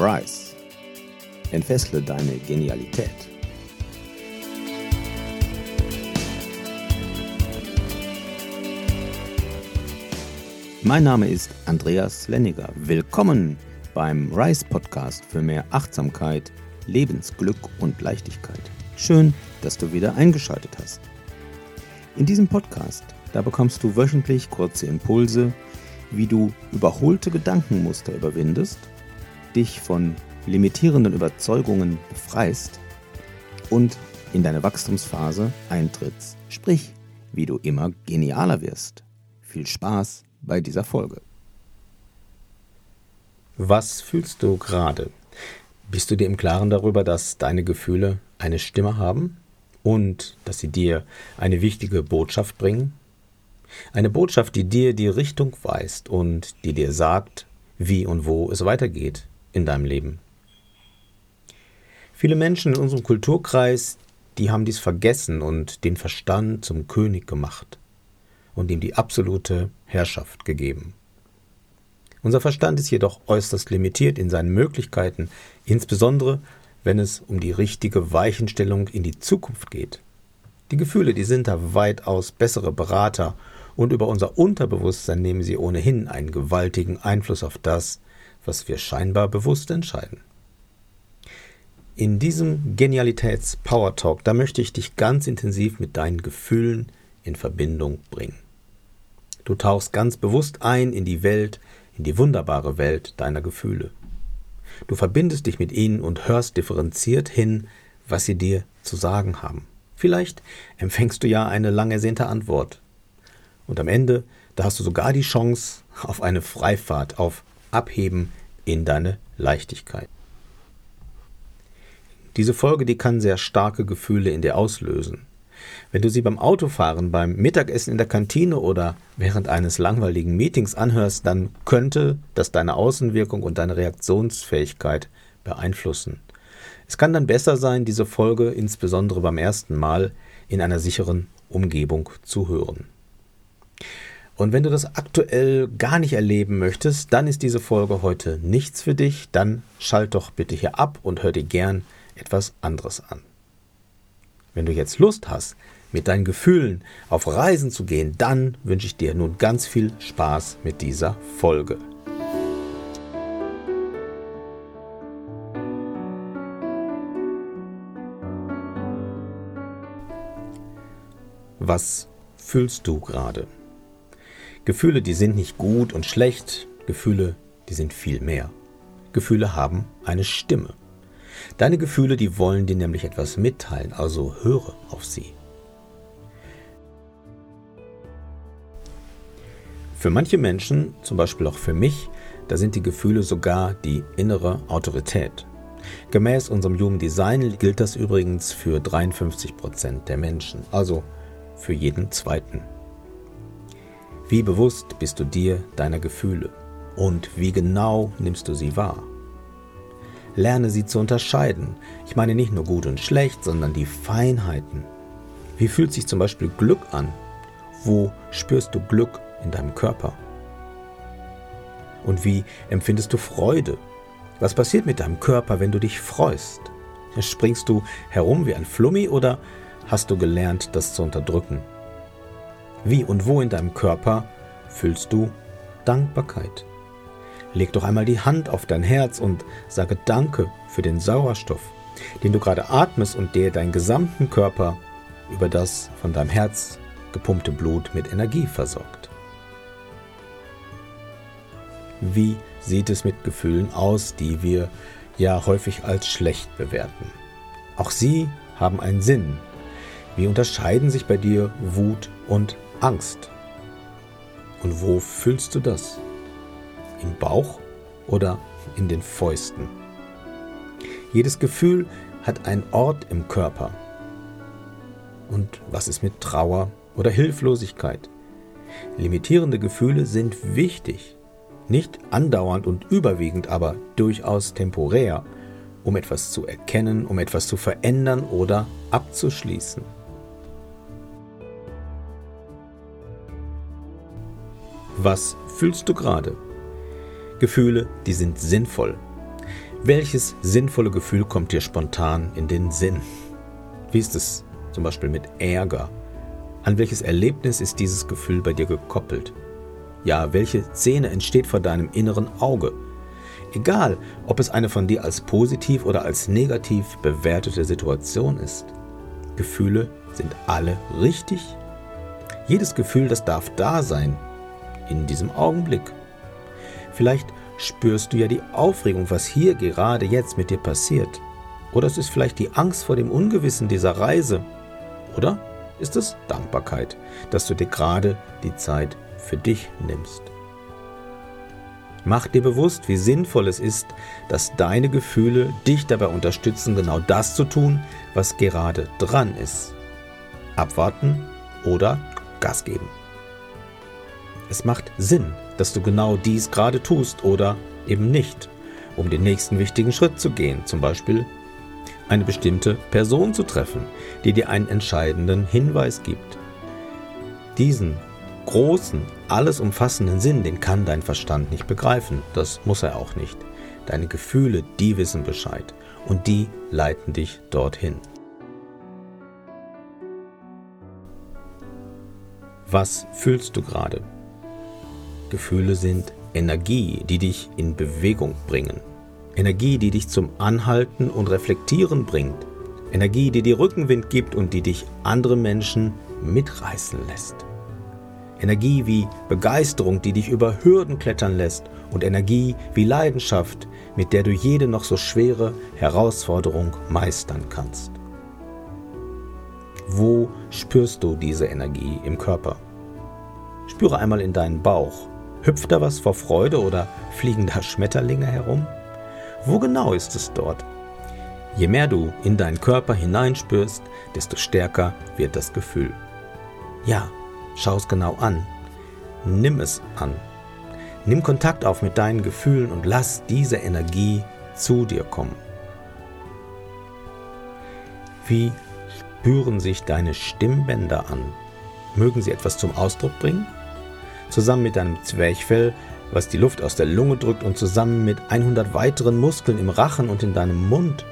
Rise. Entfessle deine Genialität. Mein Name ist Andreas Lenniger. Willkommen beim Rise Podcast für mehr Achtsamkeit, Lebensglück und Leichtigkeit. Schön, dass du wieder eingeschaltet hast. In diesem Podcast, da bekommst du wöchentlich kurze Impulse, wie du überholte Gedankenmuster überwindest, dich von limitierenden Überzeugungen befreist und in deine Wachstumsphase eintrittst, sprich, wie du immer genialer wirst. Viel Spaß bei dieser Folge. Was fühlst du gerade? Bist du dir im Klaren darüber, dass deine Gefühle eine Stimme haben und dass sie dir eine wichtige Botschaft bringen? Eine Botschaft, die dir die Richtung weist und die dir sagt, wie und wo es weitergeht in deinem Leben. Viele Menschen in unserem Kulturkreis, die haben dies vergessen und den Verstand zum König gemacht und ihm die absolute Herrschaft gegeben. Unser Verstand ist jedoch äußerst limitiert in seinen Möglichkeiten, insbesondere wenn es um die richtige Weichenstellung in die Zukunft geht. Die Gefühle, die sind da weitaus bessere Berater und über unser Unterbewusstsein nehmen sie ohnehin einen gewaltigen Einfluss auf das, was wir scheinbar bewusst entscheiden. In diesem Genialitäts-Power Talk, da möchte ich dich ganz intensiv mit deinen Gefühlen in Verbindung bringen. Du tauchst ganz bewusst ein in die Welt, in die wunderbare Welt deiner Gefühle. Du verbindest dich mit ihnen und hörst differenziert hin, was sie dir zu sagen haben. Vielleicht empfängst du ja eine lang ersehnte Antwort, und am Ende, da hast du sogar die Chance auf eine Freifahrt, auf Abheben in deine Leichtigkeit. Diese Folge, die kann sehr starke Gefühle in dir auslösen. Wenn du sie beim Autofahren, beim Mittagessen in der Kantine oder während eines langweiligen Meetings anhörst, dann könnte das deine Außenwirkung und deine Reaktionsfähigkeit beeinflussen. Es kann dann besser sein, diese Folge insbesondere beim ersten Mal in einer sicheren Umgebung zu hören. Und wenn du das aktuell gar nicht erleben möchtest, dann ist diese Folge heute nichts für dich. Dann schalt doch bitte hier ab und hör dir gern etwas anderes an. Wenn du jetzt Lust hast, mit deinen Gefühlen auf Reisen zu gehen, dann wünsche ich dir nun ganz viel Spaß mit dieser Folge. Was fühlst du gerade? Gefühle, die sind nicht gut und schlecht, Gefühle, die sind viel mehr. Gefühle haben eine Stimme. Deine Gefühle, die wollen dir nämlich etwas mitteilen, also höre auf sie. Für manche Menschen, zum Beispiel auch für mich, da sind die Gefühle sogar die innere Autorität. Gemäß unserem Human Design gilt das übrigens für 53 Prozent der Menschen, also für jeden zweiten. Wie bewusst bist du dir deiner Gefühle und wie genau nimmst du sie wahr? Lerne sie zu unterscheiden. Ich meine nicht nur gut und schlecht, sondern die Feinheiten. Wie fühlt sich zum Beispiel Glück an? Wo spürst du Glück in deinem Körper? Und wie empfindest du Freude? Was passiert mit deinem Körper, wenn du dich freust? Springst du herum wie ein Flummi oder hast du gelernt, das zu unterdrücken? Wie und wo in deinem Körper fühlst du Dankbarkeit? Leg doch einmal die Hand auf dein Herz und sage Danke für den Sauerstoff, den du gerade atmest und der deinen gesamten Körper über das von deinem Herz gepumpte Blut mit Energie versorgt. Wie sieht es mit Gefühlen aus, die wir ja häufig als schlecht bewerten? Auch sie haben einen Sinn. Wie unterscheiden sich bei dir Wut und Angst. Und wo fühlst du das? Im Bauch oder in den Fäusten? Jedes Gefühl hat einen Ort im Körper. Und was ist mit Trauer oder Hilflosigkeit? Limitierende Gefühle sind wichtig, nicht andauernd und überwiegend, aber durchaus temporär, um etwas zu erkennen, um etwas zu verändern oder abzuschließen. Was fühlst du gerade? Gefühle, die sind sinnvoll. Welches sinnvolle Gefühl kommt dir spontan in den Sinn? Wie ist es zum Beispiel mit Ärger? An welches Erlebnis ist dieses Gefühl bei dir gekoppelt? Ja, welche Szene entsteht vor deinem inneren Auge? Egal, ob es eine von dir als positiv oder als negativ bewertete Situation ist. Gefühle sind alle richtig. Jedes Gefühl, das darf da sein, in diesem Augenblick. Vielleicht spürst du ja die Aufregung, was hier gerade jetzt mit dir passiert. Oder es ist vielleicht die Angst vor dem Ungewissen dieser Reise. Oder ist es Dankbarkeit, dass du dir gerade die Zeit für dich nimmst. Mach dir bewusst, wie sinnvoll es ist, dass deine Gefühle dich dabei unterstützen, genau das zu tun, was gerade dran ist. Abwarten oder Gas geben. Es macht Sinn, dass du genau dies gerade tust oder eben nicht, um den nächsten wichtigen Schritt zu gehen, zum Beispiel eine bestimmte Person zu treffen, die dir einen entscheidenden Hinweis gibt. Diesen großen, alles umfassenden Sinn, den kann dein Verstand nicht begreifen, das muss er auch nicht. Deine Gefühle, die wissen Bescheid und die leiten dich dorthin. Was fühlst du gerade? Gefühle sind Energie, die dich in Bewegung bringen. Energie, die dich zum Anhalten und Reflektieren bringt. Energie, die dir Rückenwind gibt und die dich andere Menschen mitreißen lässt. Energie wie Begeisterung, die dich über Hürden klettern lässt und Energie wie Leidenschaft, mit der du jede noch so schwere Herausforderung meistern kannst. Wo spürst du diese Energie im Körper? Spüre einmal in deinen Bauch. Hüpft da was vor Freude oder fliegen da Schmetterlinge herum? Wo genau ist es dort? Je mehr du in deinen Körper hineinspürst, desto stärker wird das Gefühl. Ja, schau es genau an. Nimm es an. Nimm Kontakt auf mit deinen Gefühlen und lass diese Energie zu dir kommen. Wie spüren sich deine Stimmbänder an? Mögen sie etwas zum Ausdruck bringen? Zusammen mit deinem Zwerchfell was die Luft aus der Lunge drückt und zusammen mit 100 weiteren Muskeln im Rachen und in deinem Mund.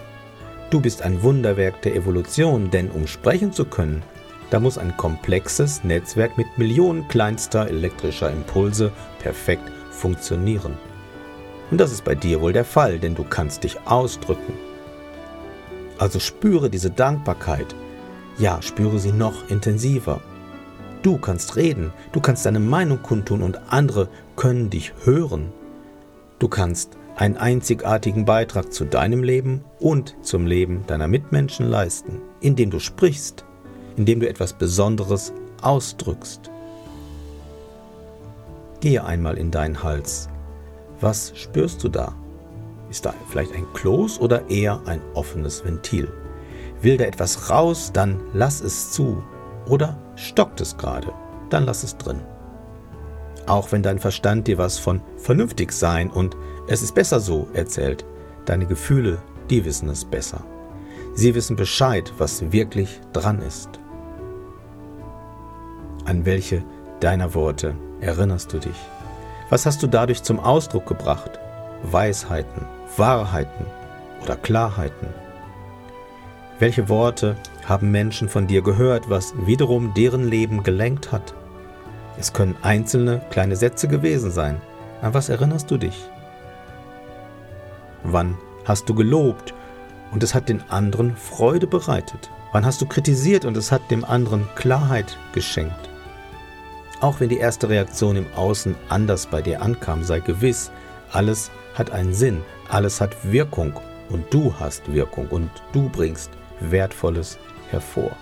Du bist ein Wunderwerk der Evolution, denn um sprechen zu können, da muss ein komplexes Netzwerk mit Millionen kleinster elektrischer Impulse perfekt funktionieren. Und das ist bei dir wohl der Fall, denn du kannst dich ausdrücken. Also spüre diese Dankbarkeit. Ja, spüre sie noch intensiver. Du kannst reden, du kannst deine Meinung kundtun und andere können dich hören. Du kannst einen einzigartigen Beitrag zu deinem Leben und zum Leben deiner Mitmenschen leisten, indem du sprichst, indem du etwas Besonderes ausdrückst. Gehe einmal in deinen Hals. Was spürst du da? Ist da vielleicht ein Kloß oder eher ein offenes Ventil? Will da etwas raus, dann lass es zu. Oder stockt es gerade, dann lass es drin. Auch wenn dein Verstand dir was von vernünftig sein und es ist besser so erzählt, deine Gefühle, die wissen es besser. Sie wissen Bescheid, was wirklich dran ist. An welche deiner Worte erinnerst du dich? Was hast du dadurch zum Ausdruck gebracht? Weisheiten, Wahrheiten oder Klarheiten? Welche Worte haben Menschen von dir gehört, was wiederum deren Leben gelenkt hat? Es können einzelne kleine Sätze gewesen sein. An was erinnerst du dich? Wann hast du gelobt und es hat den anderen Freude bereitet? Wann hast du kritisiert und es hat dem anderen Klarheit geschenkt? Auch wenn die erste Reaktion im Außen anders bei dir ankam, sei gewiss, alles hat einen Sinn, alles hat Wirkung und du hast Wirkung und du bringst Wertvolles hervor.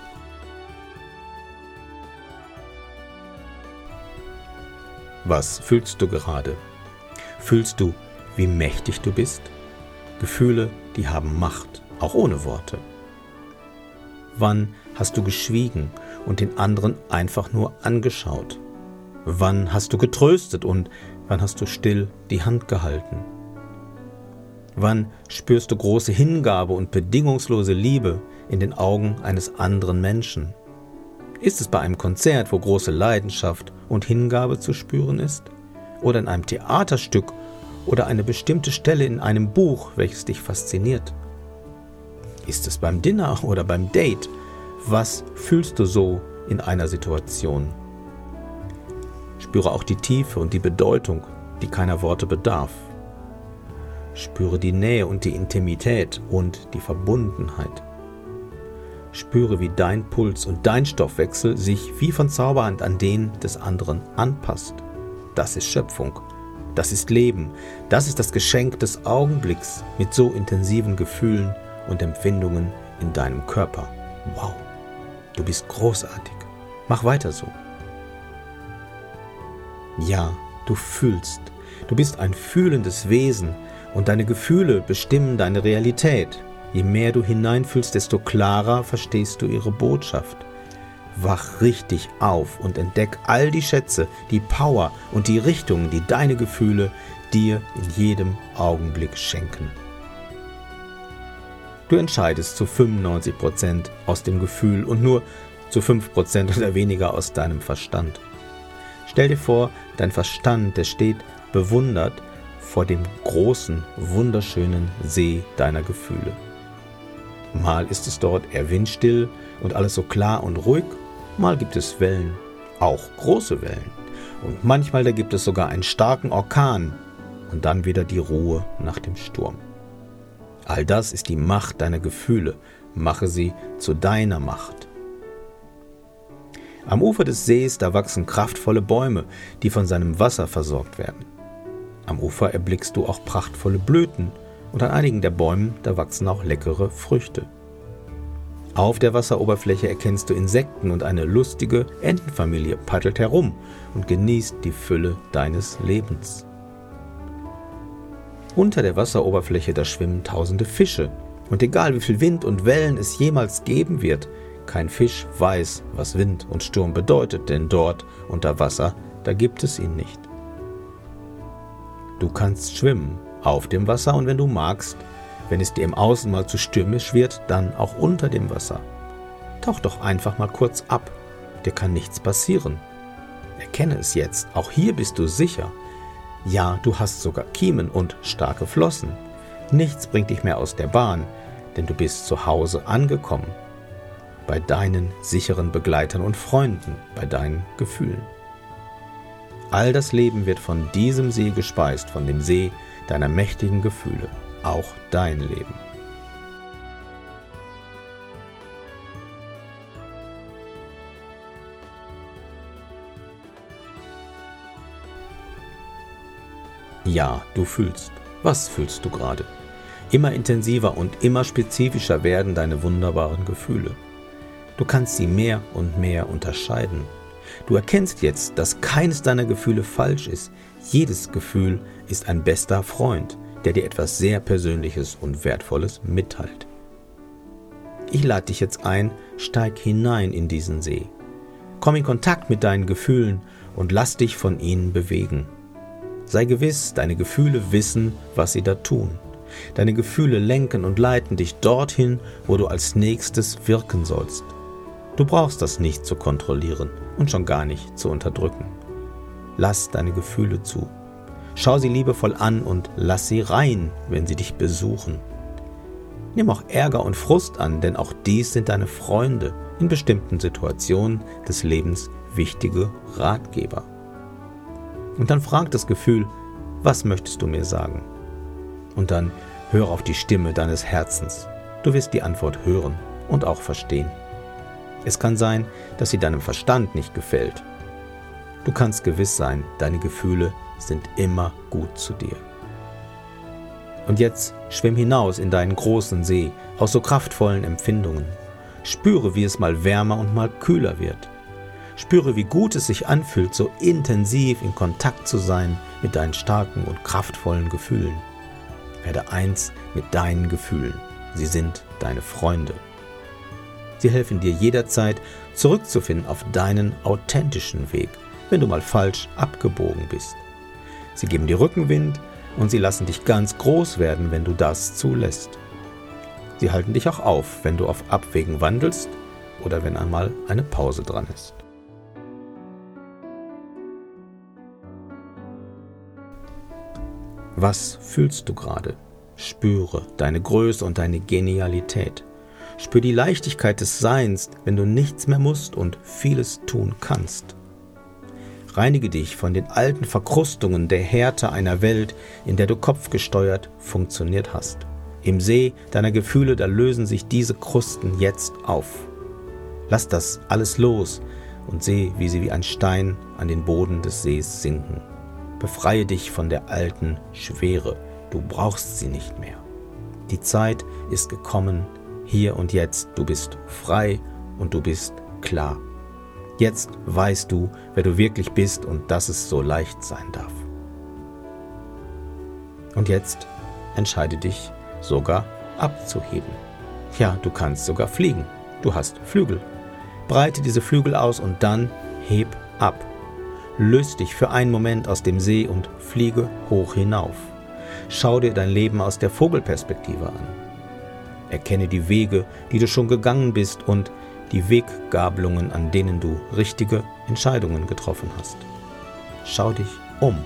Was fühlst du gerade? Fühlst du, wie mächtig du bist? Gefühle, die haben Macht, auch ohne Worte. Wann hast du geschwiegen und den anderen einfach nur angeschaut? Wann hast du getröstet und wann hast du still die Hand gehalten? Wann spürst du große Hingabe und bedingungslose Liebe in den Augen eines anderen Menschen? Ist es bei einem Konzert, wo große Leidenschaft und Hingabe zu spüren ist? Oder in einem Theaterstück, oder eine bestimmte Stelle in einem Buch, welches dich fasziniert? Ist es beim Dinner oder beim Date? Was fühlst du so in einer Situation? Spüre auch die Tiefe und die Bedeutung, die keiner Worte bedarf. Spüre die Nähe und die Intimität und die Verbundenheit. Spüre, wie dein Puls und dein Stoffwechsel sich wie von Zauberhand an den des anderen anpasst. Das ist Schöpfung. Das ist Leben. Das ist das Geschenk des Augenblicks mit so intensiven Gefühlen und Empfindungen in deinem Körper. Wow, du bist großartig. Mach weiter so. Ja, du fühlst. Du bist ein fühlendes Wesen und deine Gefühle bestimmen deine Realität. Je mehr du hineinfühlst, desto klarer verstehst du ihre Botschaft. Wach richtig auf und entdeck all die Schätze, die Power und die Richtungen, die deine Gefühle dir in jedem Augenblick schenken. Du entscheidest zu 95% aus dem Gefühl und nur zu 5% oder weniger aus deinem Verstand. Stell dir vor, dein Verstand, der steht bewundert vor dem großen, wunderschönen See deiner Gefühle. Mal ist es dort eher windstill und alles so klar und ruhig, mal gibt es Wellen, auch große Wellen. Und manchmal da gibt es sogar einen starken Orkan und dann wieder die Ruhe nach dem Sturm. All das ist die Macht deiner Gefühle, mache sie zu deiner Macht. Am Ufer des Sees, da wachsen kraftvolle Bäume, die von seinem Wasser versorgt werden. Am Ufer erblickst du auch prachtvolle Blüten und an einigen der Bäumen, da wachsen auch leckere Früchte. Auf der Wasseroberfläche erkennst du Insekten und eine lustige Entenfamilie paddelt herum und genießt die Fülle deines Lebens. Unter der Wasseroberfläche da schwimmen tausende Fische und egal wie viel Wind und Wellen es jemals geben wird, kein Fisch weiß, was Wind und Sturm bedeutet, denn dort unter Wasser, da gibt es ihn nicht. Du kannst schwimmen auf dem Wasser und wenn du magst, wenn es dir im Außen mal zu stürmisch wird, dann auch unter dem Wasser. Tauch doch einfach mal kurz ab, dir kann nichts passieren. Erkenne es jetzt, auch hier bist du sicher. Ja, du hast sogar Kiemen und starke Flossen. Nichts bringt dich mehr aus der Bahn, denn du bist zu Hause angekommen bei deinen sicheren Begleitern und Freunden, bei deinen Gefühlen. All das Leben wird von diesem See gespeist, von dem See deiner mächtigen Gefühle, auch dein Leben. Ja, du fühlst. Was fühlst du gerade? Immer intensiver und immer spezifischer werden deine wunderbaren Gefühle. Du kannst sie mehr und mehr unterscheiden. Du erkennst jetzt, dass keines deiner Gefühle falsch ist. Jedes Gefühl ist ein bester Freund, der dir etwas sehr Persönliches und Wertvolles mitteilt. Ich lade dich jetzt ein, steig hinein in diesen See. Komm in Kontakt mit deinen Gefühlen und lass dich von ihnen bewegen. Sei gewiss, deine Gefühle wissen, was sie da tun. Deine Gefühle lenken und leiten dich dorthin, wo du als nächstes wirken sollst. Du brauchst das nicht zu kontrollieren und schon gar nicht zu unterdrücken. Lass deine Gefühle zu. Schau sie liebevoll an und lass sie rein, wenn sie dich besuchen. Nimm auch Ärger und Frust an, denn auch dies sind deine Freunde, in bestimmten Situationen des Lebens wichtige Ratgeber. Und dann frag das Gefühl, was möchtest du mir sagen? Und dann hör auf die Stimme deines Herzens. Du wirst die Antwort hören und auch verstehen. Es kann sein, dass sie deinem Verstand nicht gefällt. Du kannst gewiss sein, deine Gefühle sind immer gut zu dir. Und jetzt schwimm hinaus in deinen großen See aus so kraftvollen Empfindungen. Spüre, wie es mal wärmer und mal kühler wird. Spüre, wie gut es sich anfühlt, so intensiv in Kontakt zu sein mit deinen starken und kraftvollen Gefühlen. Werde eins mit deinen Gefühlen. Sie sind deine Freunde. Sie helfen dir jederzeit zurückzufinden auf deinen authentischen Weg, wenn du mal falsch abgebogen bist. Sie geben dir Rückenwind und sie lassen dich ganz groß werden, wenn du das zulässt. Sie halten dich auch auf, wenn du auf Abwägen wandelst oder wenn einmal eine Pause dran ist. Was fühlst du gerade? Spüre deine Größe und deine Genialität. Spür die Leichtigkeit des Seins, wenn du nichts mehr musst und vieles tun kannst. Reinige dich von den alten Verkrustungen der Härte einer Welt, in der du kopfgesteuert funktioniert hast. Im See deiner Gefühle, da lösen sich diese Krusten jetzt auf. Lass das alles los und seh, wie sie wie ein Stein an den Boden des Sees sinken. Befreie dich von der alten Schwere, du brauchst sie nicht mehr. Die Zeit ist gekommen, hier und jetzt, du bist frei und du bist klar. Jetzt weißt du, wer du wirklich bist und dass es so leicht sein darf. Und jetzt entscheide dich sogar abzuheben. Ja, du kannst sogar fliegen. Du hast Flügel. Breite diese Flügel aus und dann heb ab. Löst dich für einen Moment aus dem See und fliege hoch hinauf. Schau dir dein Leben aus der Vogelperspektive an. Erkenne die Wege, die du schon gegangen bist und die Weggabelungen, an denen du richtige Entscheidungen getroffen hast. Schau dich um.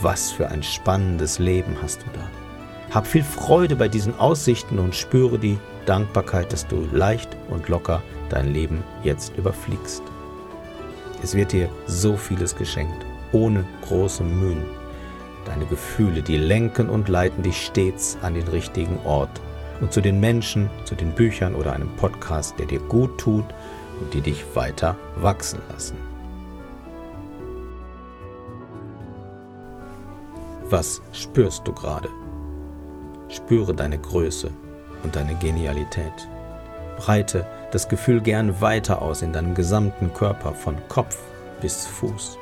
Was für ein spannendes Leben hast du da. Hab viel Freude bei diesen Aussichten und spüre die Dankbarkeit, dass du leicht und locker dein Leben jetzt überfliegst. Es wird dir so vieles geschenkt, ohne große Mühen. Deine Gefühle, die lenken und leiten dich stets an den richtigen Ort und zu den Menschen, zu den Büchern oder einem Podcast, der dir gut tut und die dich weiter wachsen lassen. Was spürst du gerade? Spüre deine Größe und deine Genialität. Breite das Gefühl gern weiter aus in deinem gesamten Körper von Kopf bis Fuß.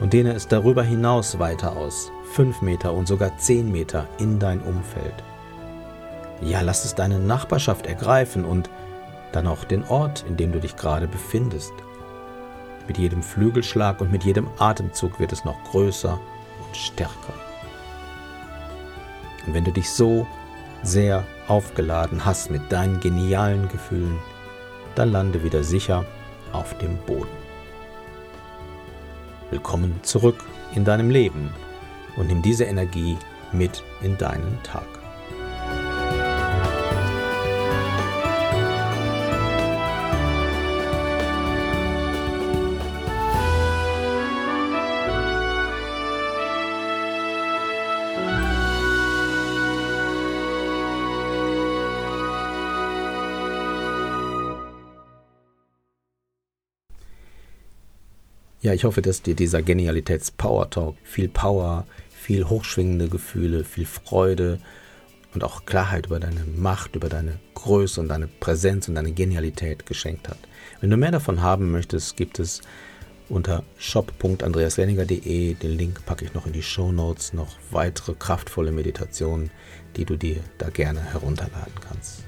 Und dehne es darüber hinaus weiter aus, fünf Meter und sogar zehn Meter in dein Umfeld. Ja, lass es deine Nachbarschaft ergreifen und dann auch den Ort, in dem du dich gerade befindest. Mit jedem Flügelschlag und mit jedem Atemzug wird es noch größer und stärker. Und wenn du dich so sehr aufgeladen hast mit deinen genialen Gefühlen, dann lande wieder sicher auf dem Boden. Willkommen zurück in deinem Leben und nimm diese Energie mit in deinen Tag. Ja, ich hoffe, dass dir dieser Genialitäts-Power-Talk viel Power, viel hochschwingende Gefühle, viel Freude und auch Klarheit über deine Macht, über deine Größe und deine Präsenz und deine Genialität geschenkt hat. Wenn du mehr davon haben möchtest, gibt es unter shop.andreaslenninger.de, den Link packe ich noch in die Show Notes, noch weitere kraftvolle Meditationen, die du dir da gerne herunterladen kannst.